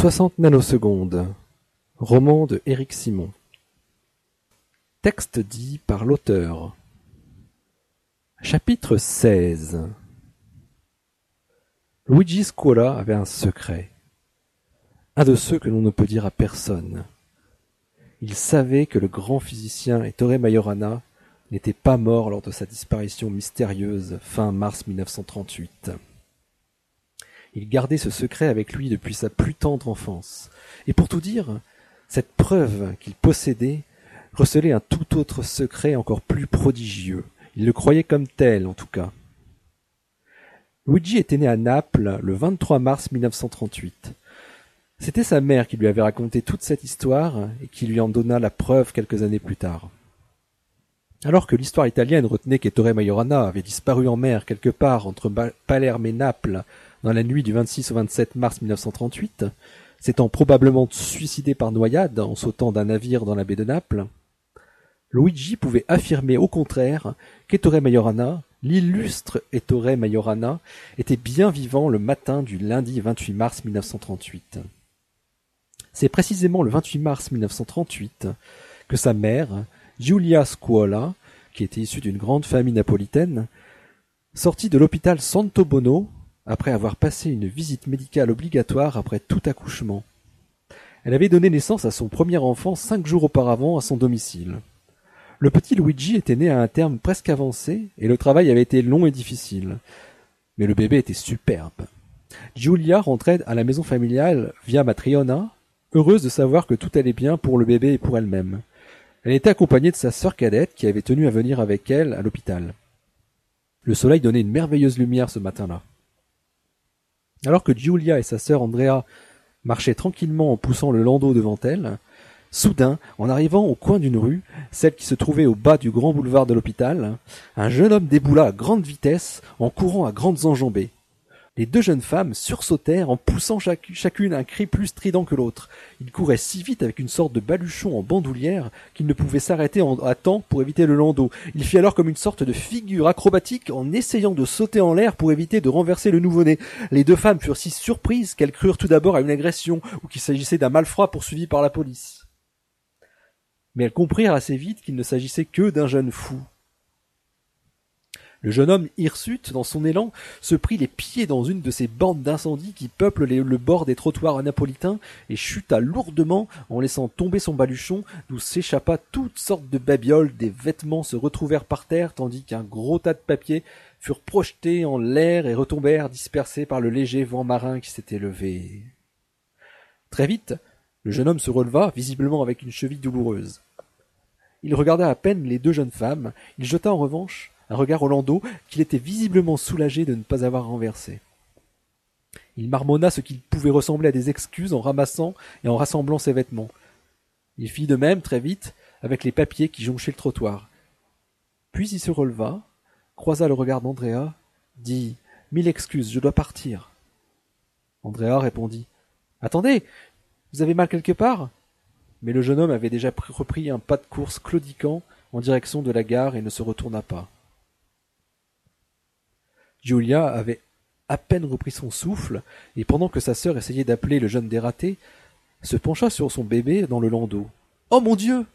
Soixante nanosecondes. Roman de Éric Simon. Texte dit par l'auteur. Chapitre XVI. Luigi Scuola avait un secret. Un de ceux que l'on ne peut dire à personne. Il savait que le grand physicien Ettore Majorana n'était pas mort lors de sa disparition mystérieuse fin mars 1938. Il gardait ce secret avec lui depuis sa plus tendre enfance. Et pour tout dire, cette preuve qu'il possédait recelait un tout autre secret encore plus prodigieux. Il le croyait comme tel, en tout cas. Luigi était né à Naples le 23 mars 1938. C'était sa mère qui lui avait raconté toute cette histoire et qui lui en donna la preuve quelques années plus tard. Alors que l'histoire italienne retenait qu'Ettore Majorana avait disparu en mer quelque part entre Palerme et Naples dans la nuit du 26 au 27 mars 1938, s'étant probablement suicidé par noyade en sautant d'un navire dans la baie de Naples, Luigi pouvait affirmer au contraire qu'Ettore Majorana, l'illustre Ettore Majorana, était bien vivant le matin du lundi 28 mars 1938. C'est précisément le 28 mars 1938 que sa mère, Giulia Scuola, qui était issue d'une grande famille napolitaine, sortit de l'hôpital Santo Bono après avoir passé une visite médicale obligatoire après tout accouchement. Elle avait donné naissance à son premier enfant cinq jours auparavant à son domicile. Le petit Luigi était né à un terme presque avancé et le travail avait été long et difficile. Mais le bébé était superbe. Giulia rentrait à la maison familiale via Matriona, heureuse de savoir que tout allait bien pour le bébé et pour elle-même. Elle était accompagnée de sa sœur cadette qui avait tenu à venir avec elle à l'hôpital. Le soleil donnait une merveilleuse lumière ce matin-là. Alors que Giulia et sa sœur Andrea marchaient tranquillement en poussant le landau devant elles, soudain, en arrivant au coin d'une rue, celle qui se trouvait au bas du grand boulevard de l'hôpital, un jeune homme déboula à grande vitesse en courant à grandes enjambées. Les deux jeunes femmes sursautèrent en poussant chacune un cri plus strident que l'autre. Ils couraient si vite avec une sorte de baluchon en bandoulière qu'ils ne pouvaient s'arrêter à temps pour éviter le landau. Il fit alors comme une sorte de figure acrobatique en essayant de sauter en l'air pour éviter de renverser le nouveau-né. Les deux femmes furent si surprises qu'elles crurent tout d'abord à une agression ou qu'il s'agissait d'un malfrat poursuivi par la police. Mais elles comprirent assez vite qu'il ne s'agissait que d'un jeune fou. Le jeune homme hirsute, dans son élan, se prit les pieds dans une de ces bandes d'incendie qui peuplent le bord des trottoirs napolitains et chuta lourdement en laissant tomber son baluchon, d'où s'échappa toutes sortes de babioles, des vêtements se retrouvèrent par terre tandis qu'un gros tas de papiers furent projetés en l'air et retombèrent dispersés par le léger vent marin qui s'était levé. Très vite, le jeune homme se releva, visiblement avec une cheville douloureuse. Il regarda à peine les deux jeunes femmes, il jeta en revanche un regard au landau qu'il était visiblement soulagé de ne pas avoir renversé. Il marmonna ce qui pouvait ressembler à des excuses en ramassant et en rassemblant ses vêtements. Il fit de même très vite avec les papiers qui jonchaient le trottoir. Puis il se releva, croisa le regard d'Andrea, dit Mille excuses, je dois partir. Andrea répondit Attendez, vous avez mal quelque part? Mais le jeune homme avait déjà repris un pas de course claudiquant en direction de la gare et ne se retourna pas. Giulia avait à peine repris son souffle, et pendant que sa sœur essayait d'appeler le jeune dératé, se pencha sur son bébé dans le landau. Oh mon Dieu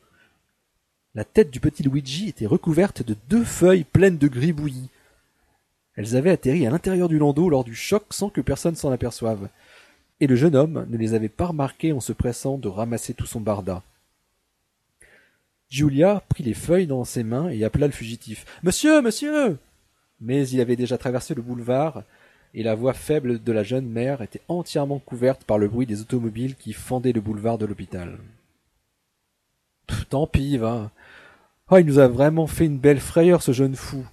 La tête du petit Luigi était recouverte de deux feuilles pleines de gribouillis. Elles avaient atterri à l'intérieur du landau lors du choc sans que personne s'en aperçoive, et le jeune homme ne les avait pas remarquées en se pressant de ramasser tout son barda. Giulia prit les feuilles dans ses mains et appela le fugitif. Monsieur, monsieur mais il avait déjà traversé le boulevard, et la voix faible de la jeune mère était entièrement couverte par le bruit des automobiles qui fendaient le boulevard de l'hôpital. Tant pis, va. Oh, il nous a vraiment fait une belle frayeur, ce jeune fou.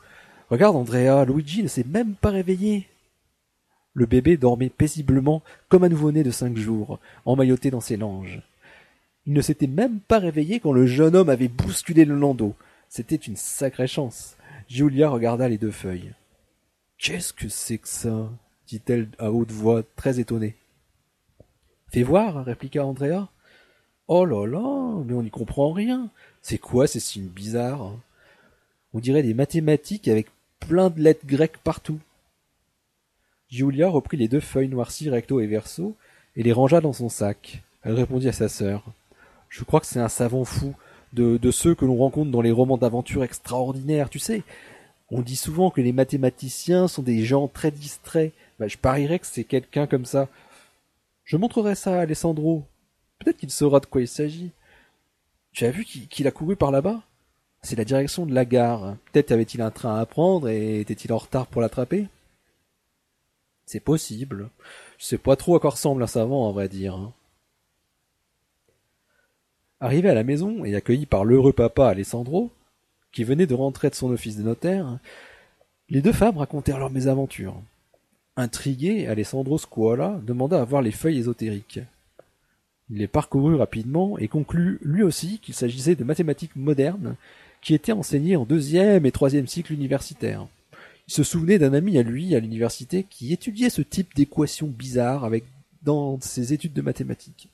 Regarde, Andrea, Luigi ne s'est même pas réveillé. Le bébé dormait paisiblement comme un nouveau-né de cinq jours, emmailloté dans ses langes. Il ne s'était même pas réveillé quand le jeune homme avait bousculé le landau. C'était une sacrée chance. Julia regarda les deux feuilles. Qu'est-ce que c'est que ça? dit-elle à haute voix, très étonnée. Fais voir, répliqua Andrea. Oh là là, mais on n'y comprend rien. C'est quoi ces signes bizarres? On dirait des mathématiques avec plein de lettres grecques partout. Julia reprit les deux feuilles noircies recto et verso et les rangea dans son sac. Elle répondit à sa sœur. Je crois que c'est un savant fou, de, ceux que l'on rencontre dans les romans d'aventure extraordinaires, tu sais. On dit souvent que les mathématiciens sont des gens très distraits. Bah, je parierais que c'est quelqu'un comme ça. Je montrerai ça à Alessandro. Peut-être qu'il saura de quoi il s'agit. Tu as vu qu'il a couru par là-bas? C'est la direction de la gare. Peut-être avait-il un train à prendre et était-il en retard pour l'attraper? C'est possible. Je sais pas trop à quoi ressemble un savant, à vrai dire. Arrivé à la maison et accueilli par l'heureux papa Alessandro, qui venait de rentrer de son office de notaire, les deux femmes racontèrent leurs mésaventures. Intrigué, Alessandro Scuola demanda à voir les feuilles ésotériques. Il les parcourut rapidement et conclut lui aussi qu'il s'agissait de mathématiques modernes qui étaient enseignées en deuxième et troisième cycle universitaire. Il se souvenait d'un ami à lui à l'université qui étudiait ce type d'équations bizarres avec dans ses études de mathématiques.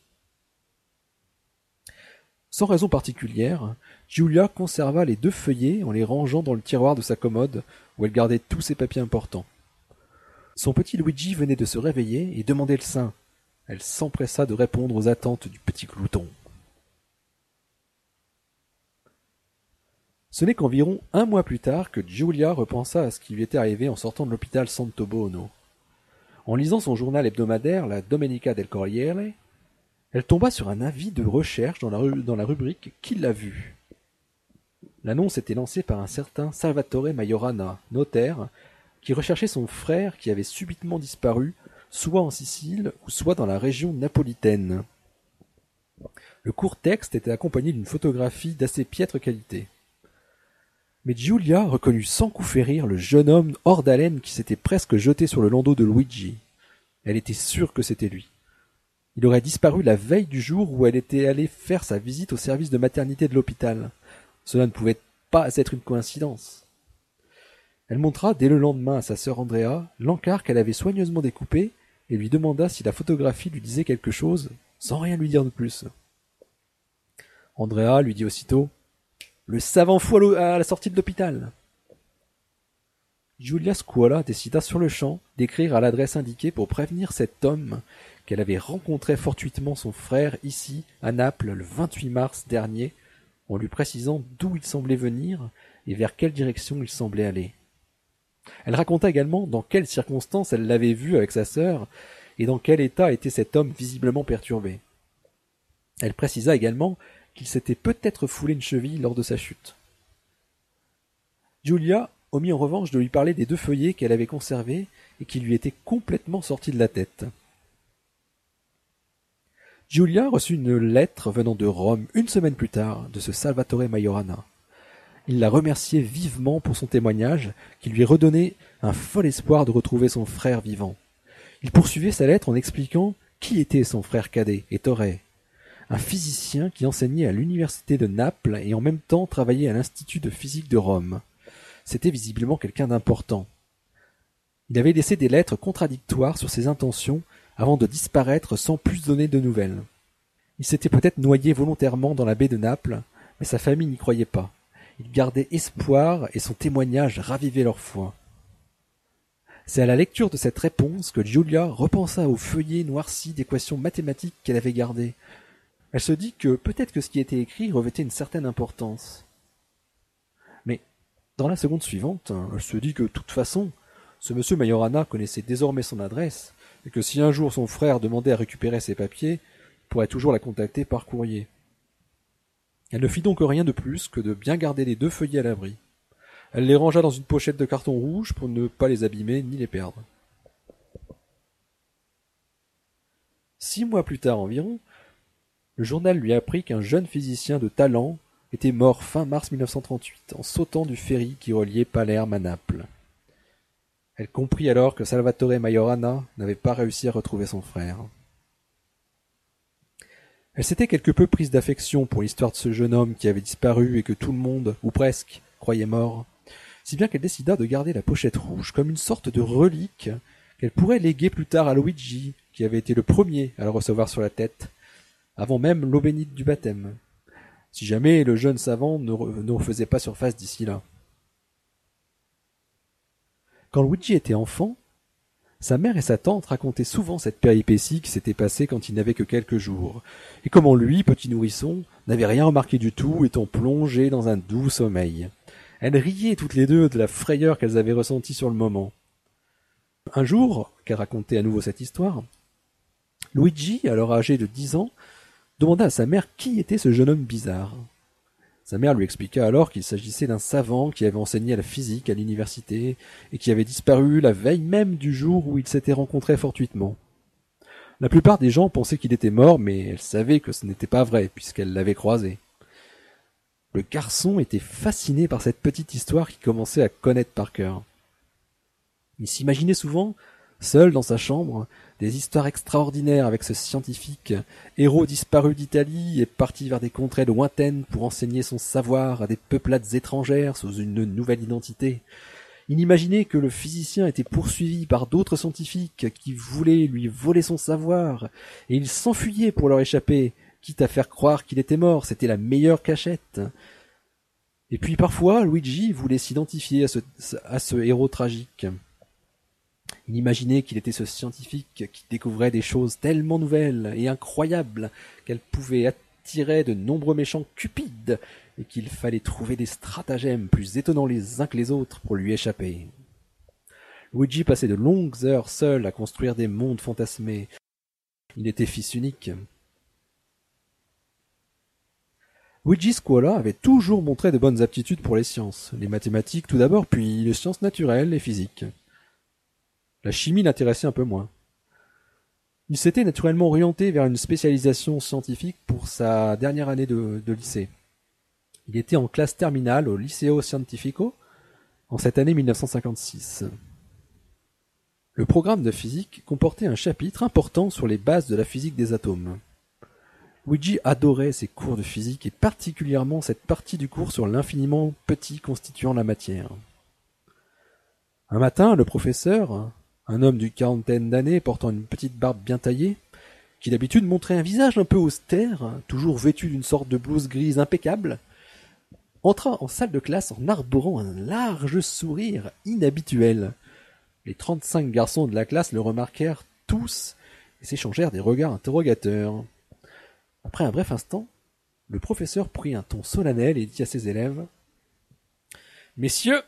Sans raison particulière, Giulia conserva les deux feuillets en les rangeant dans le tiroir de sa commode où elle gardait tous ses papiers importants. Son petit Luigi venait de se réveiller et demandait le sein. Elle s'empressa de répondre aux attentes du petit glouton. Ce n'est qu'environ un mois plus tard que Giulia repensa à ce qui lui était arrivé en sortant de l'hôpital Santo Bono. En lisant son journal hebdomadaire, la Domenica del Corriere, elle tomba sur un avis de recherche dans la, rubrique Qui l'a vu L'annonce était lancée par un certain Salvatore Majorana, notaire, qui recherchait son frère qui avait subitement disparu soit en Sicile ou soit dans la région napolitaine. Le court texte était accompagné d'une photographie d'assez piètre qualité. Mais Giulia reconnut sans coup férir le jeune homme hors d'haleine qui s'était presque jeté sur le landau de Luigi. Elle était sûre que c'était lui. Il aurait disparu la veille du jour où elle était allée faire sa visite au service de maternité de l'hôpital. Cela ne pouvait pas être une coïncidence. Elle montra dès le lendemain à sa sœur Andrea l'encart qu'elle avait soigneusement découpé et lui demanda si la photographie lui disait quelque chose, sans rien lui dire de plus. Andrea lui dit aussitôt Le savant fou à la sortie de l'hôpital. Julia Scuola décida sur le champ d'écrire à l'adresse indiquée pour prévenir cet homme qu'elle avait rencontré fortuitement son frère ici, à Naples, le 28 mars dernier, en lui précisant d'où il semblait venir et vers quelle direction il semblait aller. Elle raconta également dans quelles circonstances elle l'avait vu avec sa sœur et dans quel état était cet homme visiblement perturbé. Elle précisa également qu'il s'était peut-être foulé une cheville lors de sa chute. Julia omit en revanche de lui parler des deux feuillets qu'elle avait conservés et qui lui étaient complètement sortis de la tête. Giulia reçut une lettre venant de Rome une semaine plus tard de ce Salvatore Majorana. Il la remerciait vivement pour son témoignage, qui lui redonnait un fol espoir de retrouver son frère vivant. Il poursuivait sa lettre en expliquant qui était son frère cadet, Ettore, un physicien qui enseignait à l'université de Naples et en même temps travaillait à l'Institut de physique de Rome. C'était visiblement quelqu'un d'important. Il avait laissé des lettres contradictoires sur ses intentions avant de disparaître sans plus donner de nouvelles. Il s'était peut-être noyé volontairement dans la baie de Naples, mais sa famille n'y croyait pas. Il gardait espoir et son témoignage ravivait leur foi. C'est à la lecture de cette réponse que Julia repensa au feuillet noirci d'équations mathématiques qu'elle avait gardées. Elle se dit que peut-être que ce qui était écrit revêtait une certaine importance. Mais, dans la seconde suivante, elle se dit que, de toute façon, ce monsieur Majorana connaissait désormais son adresse, et que si un jour son frère demandait à récupérer ses papiers, il pourrait toujours la contacter par courrier. Elle ne fit donc rien de plus que de bien garder les deux feuillets à l'abri. Elle les rangea dans une pochette de carton rouge pour ne pas les abîmer ni les perdre. Six mois plus tard environ, le journal lui apprit qu'un jeune physicien de talent était mort fin mars 1938 en sautant du ferry qui reliait Palerme à Naples. Elle comprit alors que Salvatore Majorana n'avait pas réussi à retrouver son frère. Elle s'était quelque peu prise d'affection pour l'histoire de ce jeune homme qui avait disparu et que tout le monde, ou presque, croyait mort, si bien qu'elle décida de garder la pochette rouge comme une sorte de relique qu'elle pourrait léguer plus tard à Luigi, qui avait été le premier à le recevoir sur la tête, avant même l'eau bénite du baptême, si jamais le jeune savant ne, refaisait pas surface d'ici là. Quand Luigi était enfant, Sa mère et sa tante racontaient souvent cette péripétie qui s'était passée quand il n'avait que quelques jours, et comment lui, petit nourrisson, n'avait rien remarqué du tout, étant plongé dans un doux sommeil. Elles riaient toutes les deux de la frayeur qu'elles avaient ressentie sur le moment. Un jour, qu'elle racontait à nouveau cette histoire, Luigi, alors âgé de dix ans, demanda à sa mère qui était ce jeune homme bizarre. Sa mère lui expliqua alors qu'il s'agissait d'un savant qui avait enseigné la physique à l'université et qui avait disparu la veille même du jour où ils s'étaient rencontrés fortuitement. La plupart des gens pensaient qu'il était mort, mais elle savait que ce n'était pas vrai, puisqu'elle l'avait croisé. Le garçon était fasciné par cette petite histoire qu'il commençait à connaître par cœur. Il s'imaginait souvent, seul dans sa chambre, des histoires extraordinaires avec ce scientifique, héros disparu d'Italie et parti vers des contrées lointaines pour enseigner son savoir à des peuplades étrangères sous une nouvelle identité. Il imaginait que le physicien était poursuivi par d'autres scientifiques qui voulaient lui voler son savoir, et il s'enfuyait pour leur échapper, quitte à faire croire qu'il était mort, c'était la meilleure cachette. Et puis parfois, Luigi voulait s'identifier à ce, héros tragique. Il imaginait qu'il était ce scientifique qui découvrait des choses tellement nouvelles et incroyables qu'elles pouvaient attirer de nombreux méchants cupides et qu'il fallait trouver des stratagèmes plus étonnants les uns que les autres pour lui échapper. Luigi passait de longues heures seul à construire des mondes fantasmés. Il était fils unique. Luigi Scuola avait toujours montré de bonnes aptitudes pour les sciences, les mathématiques tout d'abord, puis les sciences naturelles et physiques. La chimie l'intéressait un peu moins. Il s'était naturellement orienté vers une spécialisation scientifique pour sa dernière année de, lycée. Il était en classe terminale au Liceo Scientifico en cette année 1956. Le programme de physique comportait un chapitre important sur les bases de la physique des atomes. Luigi adorait ses cours de physique et particulièrement cette partie du cours sur l'infiniment petit constituant la matière. Un matin, le professeur, un homme d'une quarantaine d'années portant une petite barbe bien taillée, qui d'habitude montrait un visage un peu austère, toujours vêtu d'une sorte de blouse grise impeccable, entra en salle de classe en arborant un large sourire inhabituel. Les trente-cinq garçons de la classe le remarquèrent tous et s'échangèrent des regards interrogateurs. Après un bref instant, le professeur prit un ton solennel et dit à ses élèves Messieurs,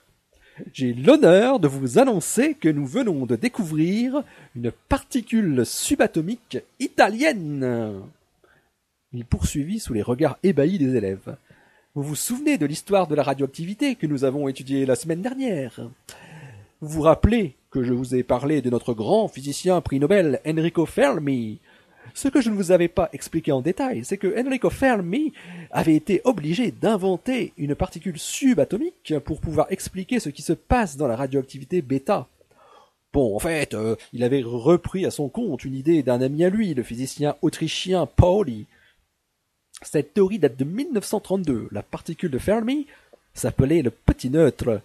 j'ai l'honneur de vous annoncer que nous venons de découvrir une particule subatomique italienne. Il poursuivit sous les regards ébahis des élèves. Vous vous souvenez de l'histoire de la radioactivité que nous avons étudiée la semaine dernière? Vous vous rappelez que je vous ai parlé de notre grand physicien prix Nobel Enrico Fermi, ce que je ne vous avais pas expliqué en détail, c'est que Enrico Fermi avait été obligé d'inventer une particule subatomique pour pouvoir expliquer ce qui se passe dans la radioactivité bêta. Bon, en fait, euh, il avait repris à son compte une idée d'un ami à lui, le physicien autrichien Pauli. Cette théorie date de 1932. La particule de Fermi s'appelait le petit neutre,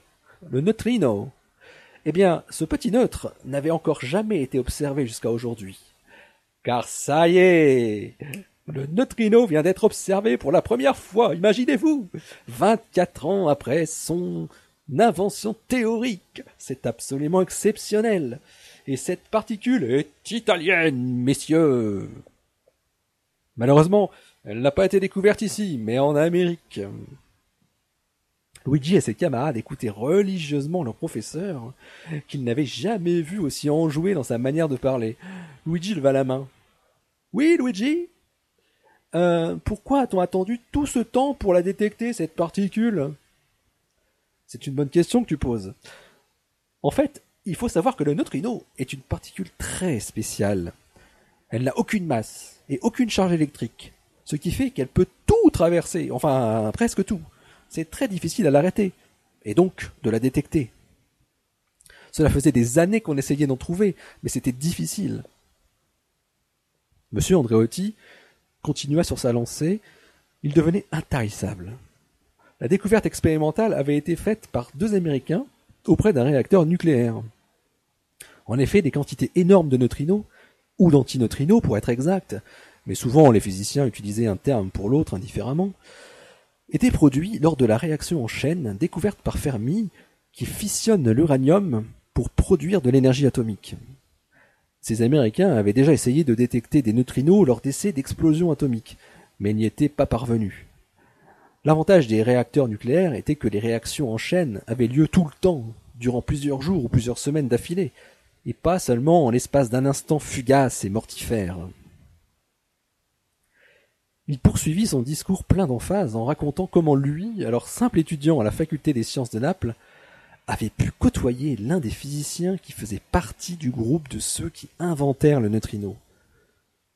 le neutrino. Eh bien, ce petit neutre n'avait encore jamais été observé jusqu'à aujourd'hui. Car ça y est, le neutrino vient d'être observé pour la première fois, imaginez-vous, 24 ans après son invention théorique. C'est absolument exceptionnel. Et cette particule est italienne, messieurs. Malheureusement, elle n'a pas été découverte ici, mais en Amérique. Luigi et ses camarades écoutaient religieusement leur professeur, qu'ils n'avaient jamais vu aussi enjoué dans sa manière de parler. Luigi leva la main. Oui, Luigi euh, Pourquoi a-t-on attendu tout ce temps pour la détecter, cette particule? C'est une bonne question que tu poses. En fait, il faut savoir que le neutrino est une particule très spéciale. Elle n'a aucune masse et aucune charge électrique, ce qui fait qu'elle peut tout traverser, enfin presque tout. C'est très difficile à l'arrêter, et donc de la détecter. Cela faisait des années qu'on essayait d'en trouver, mais c'était difficile. Monsieur Andréotti continua sur sa lancée, il devenait intarissable. La découverte expérimentale avait été faite par deux Américains auprès d'un réacteur nucléaire. En effet, des quantités énormes de neutrinos, ou d'antineutrinos pour être exact, mais souvent les physiciens utilisaient un terme pour l'autre indifféremment, étaient produits lors de la réaction en chaîne découverte par Fermi qui fissionne l'uranium pour produire de l'énergie atomique. Ces Américains avaient déjà essayé de détecter des neutrinos lors d'essais d'explosion atomique, mais n'y étaient pas parvenus. L'avantage des réacteurs nucléaires était que les réactions en chaîne avaient lieu tout le temps, durant plusieurs jours ou plusieurs semaines d'affilée, et pas seulement en l'espace d'un instant fugace et mortifère. Il poursuivit son discours plein d'emphase en racontant comment lui, alors simple étudiant à la faculté des sciences de Naples, avait pu côtoyer l'un des physiciens qui faisait partie du groupe de ceux qui inventèrent le neutrino.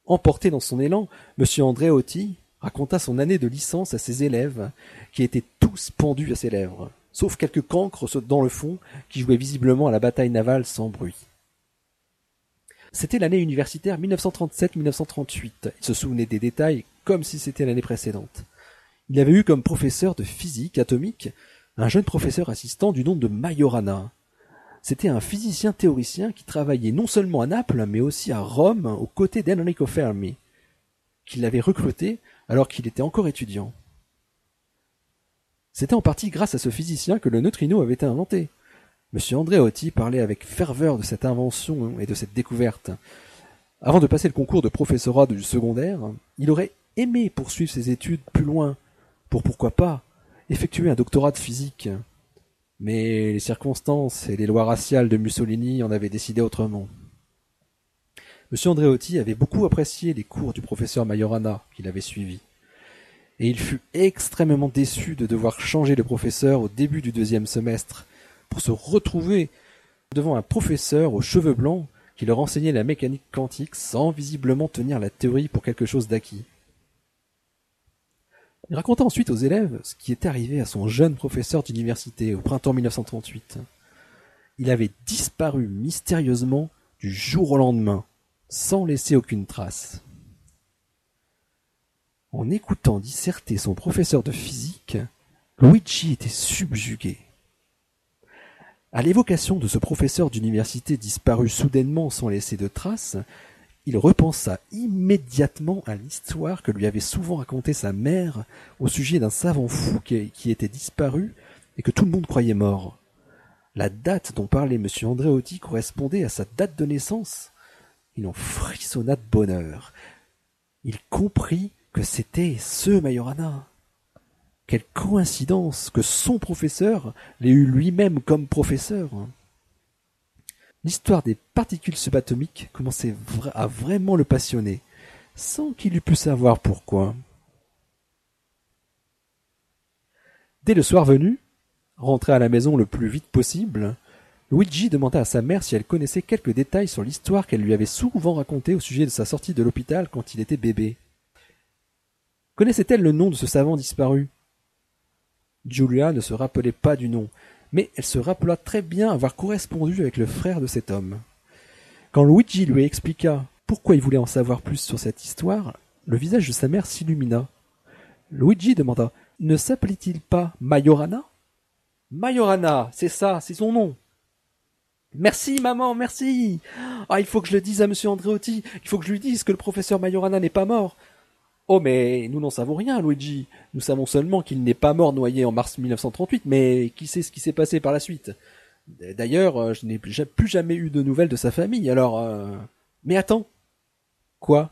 Emporté dans son élan, M. Andréotti raconta son année de licence à ses élèves, qui étaient tous pendus à ses lèvres, sauf quelques cancres dans le fond qui jouaient visiblement à la bataille navale sans bruit. C'était l'année universitaire 1937-1938. Il se souvenait des détails comme si c'était l'année précédente. Il avait eu comme professeur de physique atomique un jeune professeur assistant du nom de Majorana. C'était un physicien théoricien qui travaillait non seulement à Naples, mais aussi à Rome aux côtés d'Enrico Fermi, qui l'avait recruté alors qu'il était encore étudiant. C'était en partie grâce à ce physicien que le neutrino avait été inventé. M. Andréotti parlait avec ferveur de cette invention et de cette découverte. Avant de passer le concours de professorat du secondaire, il aurait aimé poursuivre ses études plus loin, pour pourquoi pas effectuer un doctorat de physique. Mais les circonstances et les lois raciales de Mussolini en avaient décidé autrement. M. Andréotti avait beaucoup apprécié les cours du professeur Majorana qu'il avait suivis. Et il fut extrêmement déçu de devoir changer de professeur au début du deuxième semestre pour se retrouver devant un professeur aux cheveux blancs qui leur enseignait la mécanique quantique sans visiblement tenir la théorie pour quelque chose d'acquis. Il raconta ensuite aux élèves ce qui était arrivé à son jeune professeur d'université au printemps 1938. Il avait disparu mystérieusement du jour au lendemain, sans laisser aucune trace. En écoutant disserter son professeur de physique, Luigi était subjugué. À l'évocation de ce professeur d'université disparu soudainement sans laisser de traces, il repensa immédiatement à l'histoire que lui avait souvent racontée sa mère au sujet d'un savant fou qui, était disparu et que tout le monde croyait mort. La date dont parlait M. Andréotti correspondait à sa date de naissance. Il en frissonna de bonheur. Il comprit que c'était ce Majorana. Quelle coïncidence que son professeur l'ait eu lui-même comme professeur. L'histoire des particules subatomiques commençait à vraiment le passionner, sans qu'il eût pu savoir pourquoi. Dès le soir venu, rentré à la maison le plus vite possible, Luigi demanda à sa mère si elle connaissait quelques détails sur l'histoire qu'elle lui avait souvent racontée au sujet de sa sortie de l'hôpital quand il était bébé. Connaissait-elle le nom de ce savant disparu? Julia ne se rappelait pas du nom, mais elle se rappela très bien avoir correspondu avec le frère de cet homme. Quand Luigi lui expliqua pourquoi il voulait en savoir plus sur cette histoire, le visage de sa mère s'illumina. Luigi demanda Ne s'appelait-il pas Majorana? Majorana, c'est ça, c'est son nom. Merci, maman, merci. Ah, il faut que je le dise à monsieur Andréotti. Il faut que je lui dise que le professeur Majorana n'est pas mort. Oh, mais nous n'en savons rien, Luigi. Nous savons seulement qu'il n'est pas mort noyé en mars 1938, mais qui sait ce qui s'est passé par la suite? D'ailleurs, euh, je n'ai plus jamais eu de nouvelles de sa famille, alors... Euh, mais attends Quoi?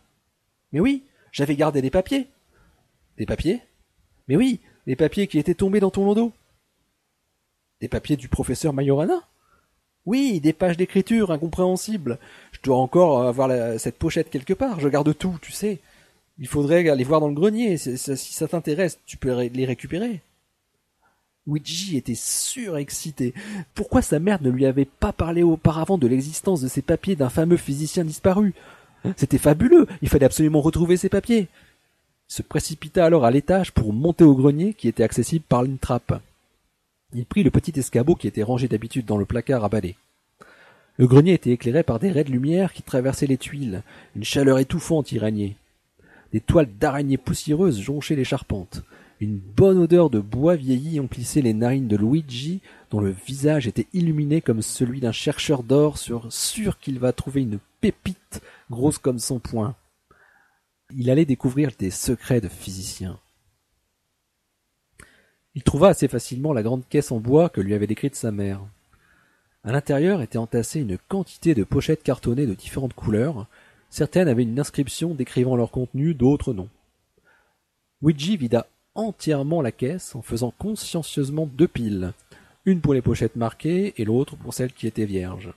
Mais oui, j'avais gardé des papiers. Des papiers? Mais oui, les papiers qui étaient tombés dans ton landau. Des papiers du professeur Majorana? Oui, des pages d'écriture incompréhensibles. Je dois encore avoir cette pochette quelque part, je garde tout, tu sais. Il faudrait aller voir dans le grenier. Si ça t'intéresse, tu peux les récupérer. Luigi était surexcité. Pourquoi sa mère ne lui avait pas parlé auparavant de l'existence de ces papiers d'un fameux physicien disparu? C'était fabuleux. Il fallait absolument retrouver ces papiers. Il se précipita alors à l'étage pour monter au grenier qui était accessible par une trappe. Il prit le petit escabeau qui était rangé d'habitude dans le placard à balai. Le grenier était éclairé par des raies de lumière qui traversaient les tuiles. Une chaleur étouffante y régnait. Des toiles d'araignées poussiéreuses jonchaient les charpentes. Une bonne odeur de bois vieilli emplissait les narines de Luigi, dont le visage était illuminé comme celui d'un chercheur d'or sûr qu'il va trouver une pépite grosse comme son poing. Il allait découvrir des secrets de physicien. Il trouva assez facilement la grande caisse en bois que lui avait décrite sa mère. À l'intérieur était entassée une quantité de pochettes cartonnées de différentes couleurs. Certaines avaient une inscription décrivant leur contenu, d'autres non. Luigi vida entièrement la caisse en faisant consciencieusement deux piles, une pour les pochettes marquées et l'autre pour celles qui étaient vierges.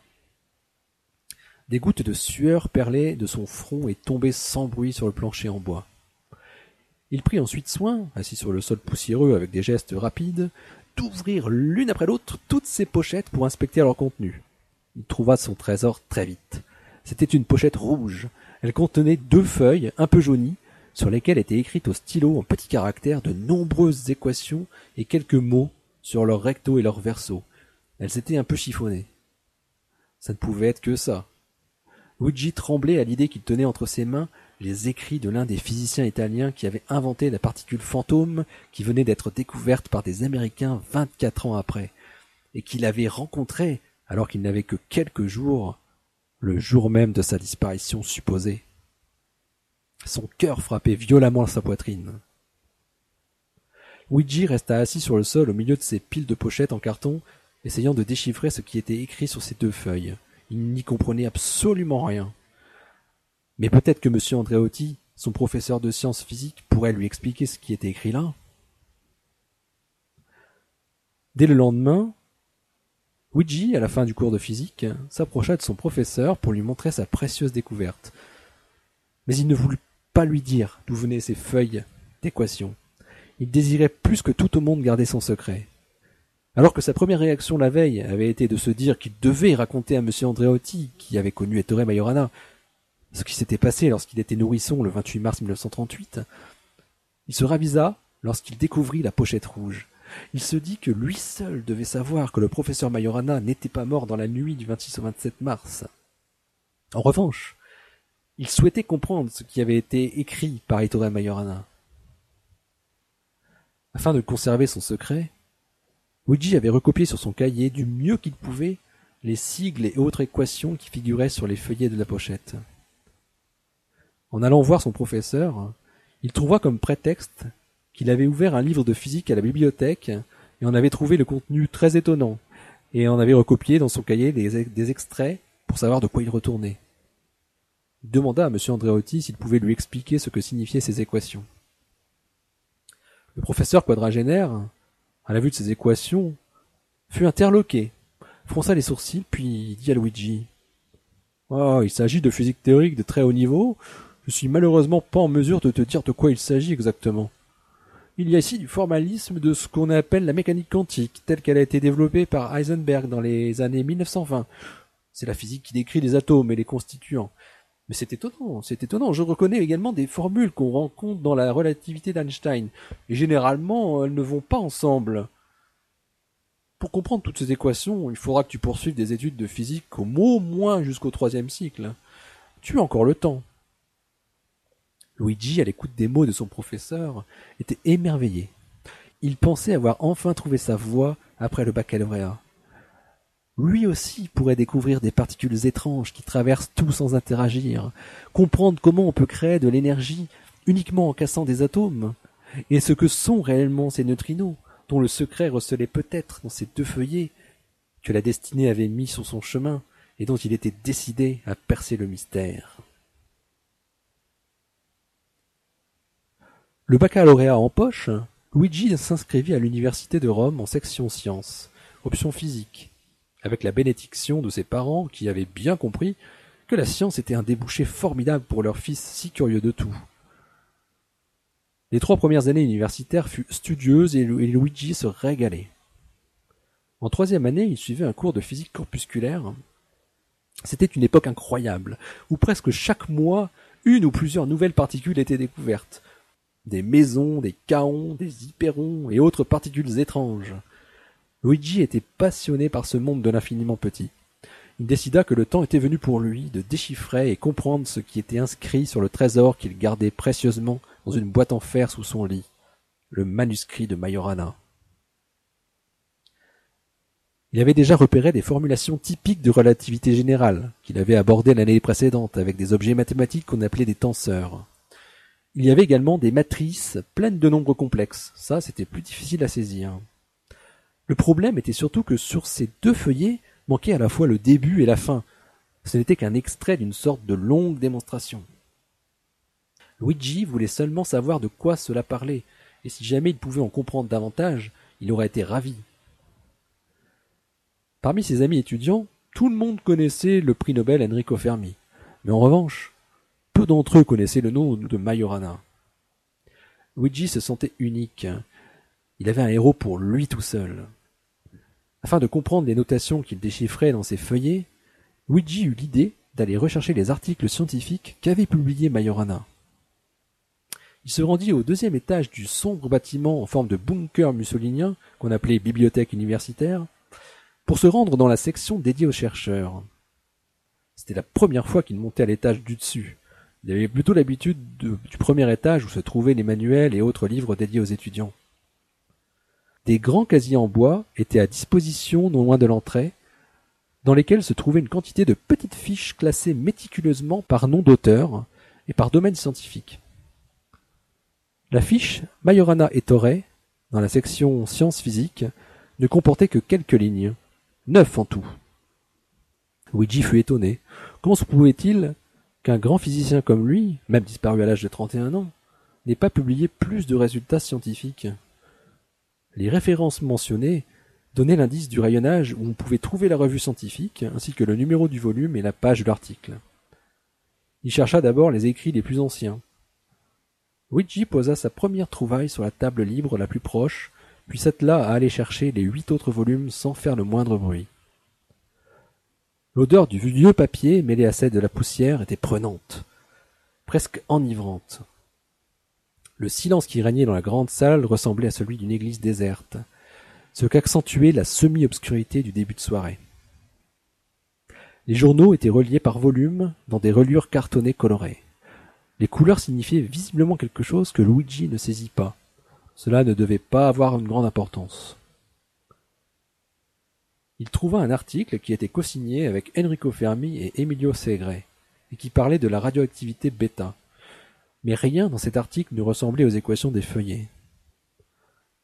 Des gouttes de sueur perlaient de son front et tombaient sans bruit sur le plancher en bois. Il prit ensuite soin, assis sur le sol poussiéreux avec des gestes rapides, d'ouvrir l'une après l'autre toutes ses pochettes pour inspecter leur contenu. Il trouva son trésor très vite. C'était une pochette rouge. Elle contenait deux feuilles un peu jaunies, sur lesquelles étaient écrites au stylo en petits caractères de nombreuses équations et quelques mots sur leur recto et leur verso. Elles étaient un peu chiffonnées. Ça ne pouvait être que ça. Luigi tremblait à l'idée qu'il tenait entre ses mains les écrits de l'un des physiciens italiens qui avait inventé la particule fantôme qui venait d'être découverte par des Américains vingt-quatre ans après, et qu'il avait rencontré alors qu'il n'avait que quelques jours, le jour même de sa disparition supposée. Son cœur frappait violemment sa poitrine. Luigi resta assis sur le sol au milieu de ses piles de pochettes en carton, essayant de déchiffrer ce qui était écrit sur ces deux feuilles. Il n'y comprenait absolument rien. Mais peut-être que M. Andréotti, son professeur de sciences physiques, pourrait lui expliquer ce qui était écrit là. Dès le lendemain, Luigi, à la fin du cours de physique, s'approcha de son professeur pour lui montrer sa précieuse découverte. Mais il ne voulut pas lui dire d'où venaient ces feuilles d'équations. Il désirait plus que tout au monde garder son secret. Alors que sa première réaction la veille avait été de se dire qu'il devait raconter à M. Andréotti, qui avait connu Ettore Majorana, ce qui s'était passé lorsqu'il était nourrisson le 28 mars 1938, il se ravisa lorsqu'il découvrit la pochette rouge. Il se dit que lui seul devait savoir que le professeur Majorana n'était pas mort dans la nuit du 26 au 27 mars. En revanche, il souhaitait comprendre ce qui avait été écrit par Ettore Majorana. Afin de conserver son secret, Luigi avait recopié sur son cahier du mieux qu'il pouvait les sigles et autres équations qui figuraient sur les feuillets de la pochette. En allant voir son professeur, il trouva comme prétexte qu'il avait ouvert un livre de physique à la bibliothèque et en avait trouvé le contenu très étonnant, et en avait recopié dans son cahier des, extraits pour savoir de quoi il retournait. Il demanda à M. Andréotti s'il pouvait lui expliquer ce que signifiaient ces équations. Le professeur quadragénaire, à la vue de ces équations, fut interloqué, fronça les sourcils, puis dit à Luigi Oh, il s'agit de physique théorique de très haut niveau, je suis malheureusement pas en mesure de te dire de quoi il s'agit exactement. Il y a ici du formalisme de ce qu'on appelle la mécanique quantique, telle qu'elle a été développée par Heisenberg dans les années 1920. C'est la physique qui décrit les atomes et les constituants. Mais c'est étonnant, c'est étonnant. Je reconnais également des formules qu'on rencontre dans la relativité d'Einstein. Et généralement, elles ne vont pas ensemble. Pour comprendre toutes ces équations, il faudra que tu poursuives des études de physique au moins jusqu'au troisième cycle. Tu as encore le temps. Luigi, à l'écoute des mots de son professeur, était émerveillé. Il pensait avoir enfin trouvé sa voie après le baccalauréat. Lui aussi pourrait découvrir des particules étranges qui traversent tout sans interagir, comprendre comment on peut créer de l'énergie uniquement en cassant des atomes, et ce que sont réellement ces neutrinos, dont le secret recelait peut-être dans ces deux feuillets que la destinée avait mis sur son chemin et dont il était décidé à percer le mystère. Le baccalauréat en poche, Luigi s'inscrivit à l'université de Rome en section sciences, option physique, avec la bénédiction de ses parents qui avaient bien compris que la science était un débouché formidable pour leur fils si curieux de tout. Les trois premières années universitaires furent studieuses et Luigi se régalait. En troisième année, il suivait un cours de physique corpusculaire. C'était une époque incroyable, où presque chaque mois, une ou plusieurs nouvelles particules étaient découvertes, des mésons, des kaons, des hyperons et autres particules étranges. Luigi était passionné par ce monde de l'infiniment petit. Il décida que le temps était venu pour lui de déchiffrer et comprendre ce qui était inscrit sur le trésor qu'il gardait précieusement dans une boîte en fer sous son lit, le manuscrit de Majorana. Il avait déjà repéré des formulations typiques de relativité générale qu'il avait abordées l'année précédente avec des objets mathématiques qu'on appelait des tenseurs. Il y avait également des matrices pleines de nombres complexes. Ça, c'était plus difficile à saisir. Le problème était surtout que sur ces deux feuillets manquait à la fois le début et la fin. Ce n'était qu'un extrait d'une sorte de longue démonstration. Luigi voulait seulement savoir de quoi cela parlait, et si jamais il pouvait en comprendre davantage, il aurait été ravi. Parmi ses amis étudiants, tout le monde connaissait le prix Nobel Enrico Fermi, mais en revanche, peu d'entre eux connaissaient le nom de Majorana. Luigi se sentait unique. Il avait un héros pour lui tout seul. Afin de comprendre les notations qu'il déchiffrait dans ses feuillets, Luigi eut l'idée d'aller rechercher les articles scientifiques qu'avait publiés Majorana. Il se rendit au deuxième étage du sombre bâtiment en forme de bunker mussolinien qu'on appelait bibliothèque universitaire pour se rendre dans la section dédiée aux chercheurs. C'était la première fois qu'il montait à l'étage du dessus. Il avait plutôt l'habitude du premier étage où se trouvaient les manuels et autres livres dédiés aux étudiants. Des grands casiers en bois étaient à disposition non loin de l'entrée, dans lesquels se trouvait une quantité de petites fiches classées méticuleusement par nom d'auteur et par domaine scientifique. La fiche Majorana et Torre, dans la section sciences physiques, ne comportait que quelques lignes, neuf en tout. Luigi fut étonné. Comment se pouvait-il qu'un grand physicien comme lui, même disparu à l'âge de trente et un ans, n'ait pas publié plus de résultats scientifiques Les références mentionnées donnaient l'indice du rayonnage où on pouvait trouver la revue scientifique, ainsi que le numéro du volume et la page de l'article. Il chercha d'abord les écrits les plus anciens. Luigi posa sa première trouvaille sur la table libre la plus proche, puis s'attela à aller chercher les huit autres volumes sans faire le moindre bruit. L'odeur du vieux papier mêlée à celle de la poussière était prenante, presque enivrante. Le silence qui régnait dans la grande salle ressemblait à celui d'une église déserte, ce qu'accentuait la semi-obscurité du début de soirée. Les journaux étaient reliés par volumes dans des reliures cartonnées colorées. Les couleurs signifiaient visiblement quelque chose que Luigi ne saisit pas. Cela ne devait pas avoir une grande importance il trouva un article qui était cosigné avec Enrico Fermi et Emilio Segre, et qui parlait de la radioactivité bêta. Mais rien dans cet article ne ressemblait aux équations des feuillets.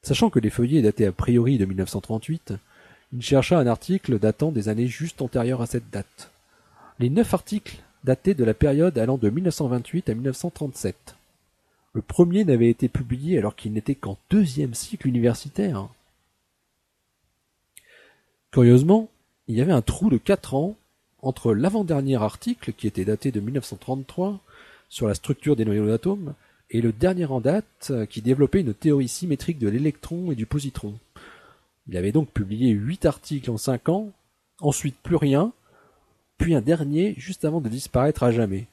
Sachant que les feuillets dataient a priori de 1938, il chercha un article datant des années juste antérieures à cette date. Les neuf articles dataient de la période allant de 1928 à 1937. Le premier n'avait été publié alors qu'il n'était qu'en deuxième cycle universitaire. Curieusement, il y avait un trou de quatre ans entre l'avant-dernier article, qui était daté de 1933, sur la structure des noyaux d'atomes, et le dernier en date, qui développait une théorie symétrique de l'électron et du positron. Il avait donc publié huit articles en cinq ans, ensuite plus rien, puis un dernier juste avant de disparaître à jamais.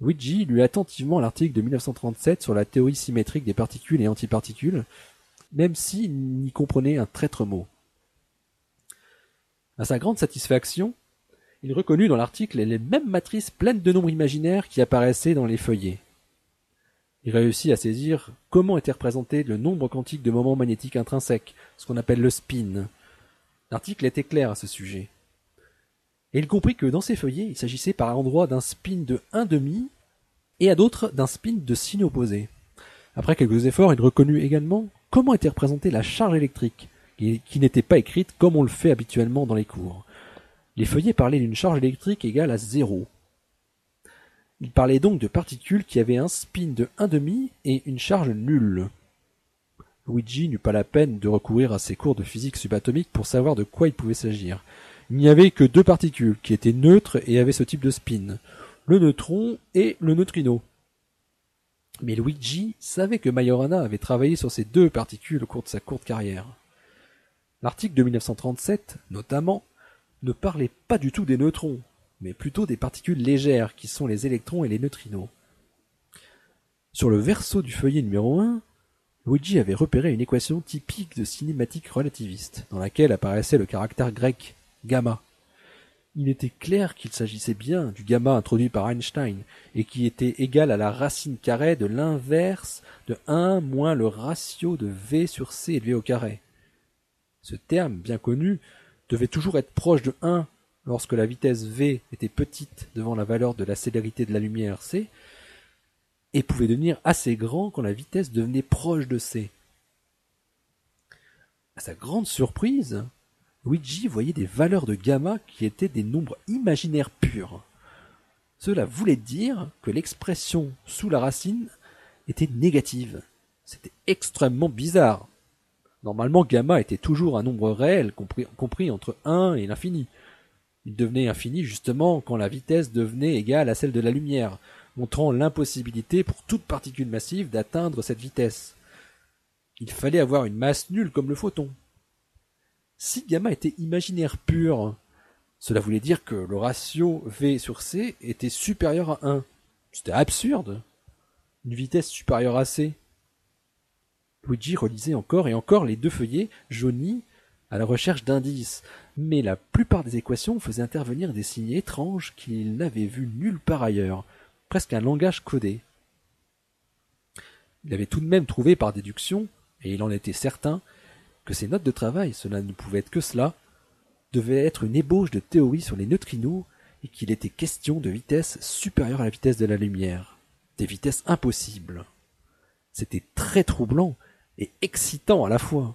Luigi lut attentivement l'article de 1937 sur la théorie symétrique des particules et antiparticules, même s'il n'y comprenait un traître mot. À sa grande satisfaction, il reconnut dans l'article les mêmes matrices pleines de nombres imaginaires qui apparaissaient dans les feuillets. Il réussit à saisir comment était représenté le nombre quantique de moments magnétiques intrinsèques, ce qu'on appelle le spin. L'article était clair à ce sujet. Et il comprit que dans ces feuillets, il s'agissait par endroits d'un spin de un demi et à d'autres d'un spin de signe opposé. Après quelques efforts, il reconnut également comment était représentée la charge électrique, qui, n'était pas écrite comme on le fait habituellement dans les cours? Les feuillets parlaient d'une charge électrique égale à zéro. Il parlait donc de particules qui avaient un spin de demi et une charge nulle. Luigi n'eut pas la peine de recourir à ses cours de physique subatomique pour savoir de quoi il pouvait s'agir. Il n'y avait que deux particules qui étaient neutres et avaient ce type de spin, le neutron et le neutrino. Mais Luigi savait que Majorana avait travaillé sur ces deux particules au cours de sa courte carrière. L'article de 1937, notamment, ne parlait pas du tout des neutrons, mais plutôt des particules légères qui sont les électrons et les neutrinos. Sur le verso du feuillet numéro 1, Luigi avait repéré une équation typique de cinématique relativiste, dans laquelle apparaissait le caractère grec gamma, il était clair qu'il s'agissait bien du gamma introduit par Einstein, et qui était égal à la racine carrée de l'inverse de 1 moins le ratio de V sur C élevé au carré. Ce terme, bien connu, devait toujours être proche de 1 lorsque la vitesse V était petite devant la valeur de la célérité de la lumière C, et pouvait devenir assez grand quand la vitesse devenait proche de C. À sa grande surprise, Luigi voyait des valeurs de gamma qui étaient des nombres imaginaires purs. Cela voulait dire que l'expression sous la racine était négative. C'était extrêmement bizarre. Normalement, gamma était toujours un nombre réel, compris, entre 1 et l'infini. Il devenait infini justement quand la vitesse devenait égale à celle de la lumière, montrant l'impossibilité pour toute particule massive d'atteindre cette vitesse. Il fallait avoir une masse nulle comme le photon. Si gamma était imaginaire pur, cela voulait dire que le ratio V sur C était supérieur à 1. C'était absurde. Une vitesse supérieure à C. Luigi relisait encore et encore les deux feuillets jaunis à la recherche d'indices, mais la plupart des équations faisaient intervenir des signes étranges qu'il n'avait vus nulle part ailleurs, presque un langage codé. Il avait tout de même trouvé par déduction, et il en était certain, que ces notes de travail, cela ne pouvait être que cela, devaient être une ébauche de théorie sur les neutrinos et qu'il était question de vitesse supérieure à la vitesse de la lumière. Des vitesses impossibles. C'était très troublant et excitant à la fois.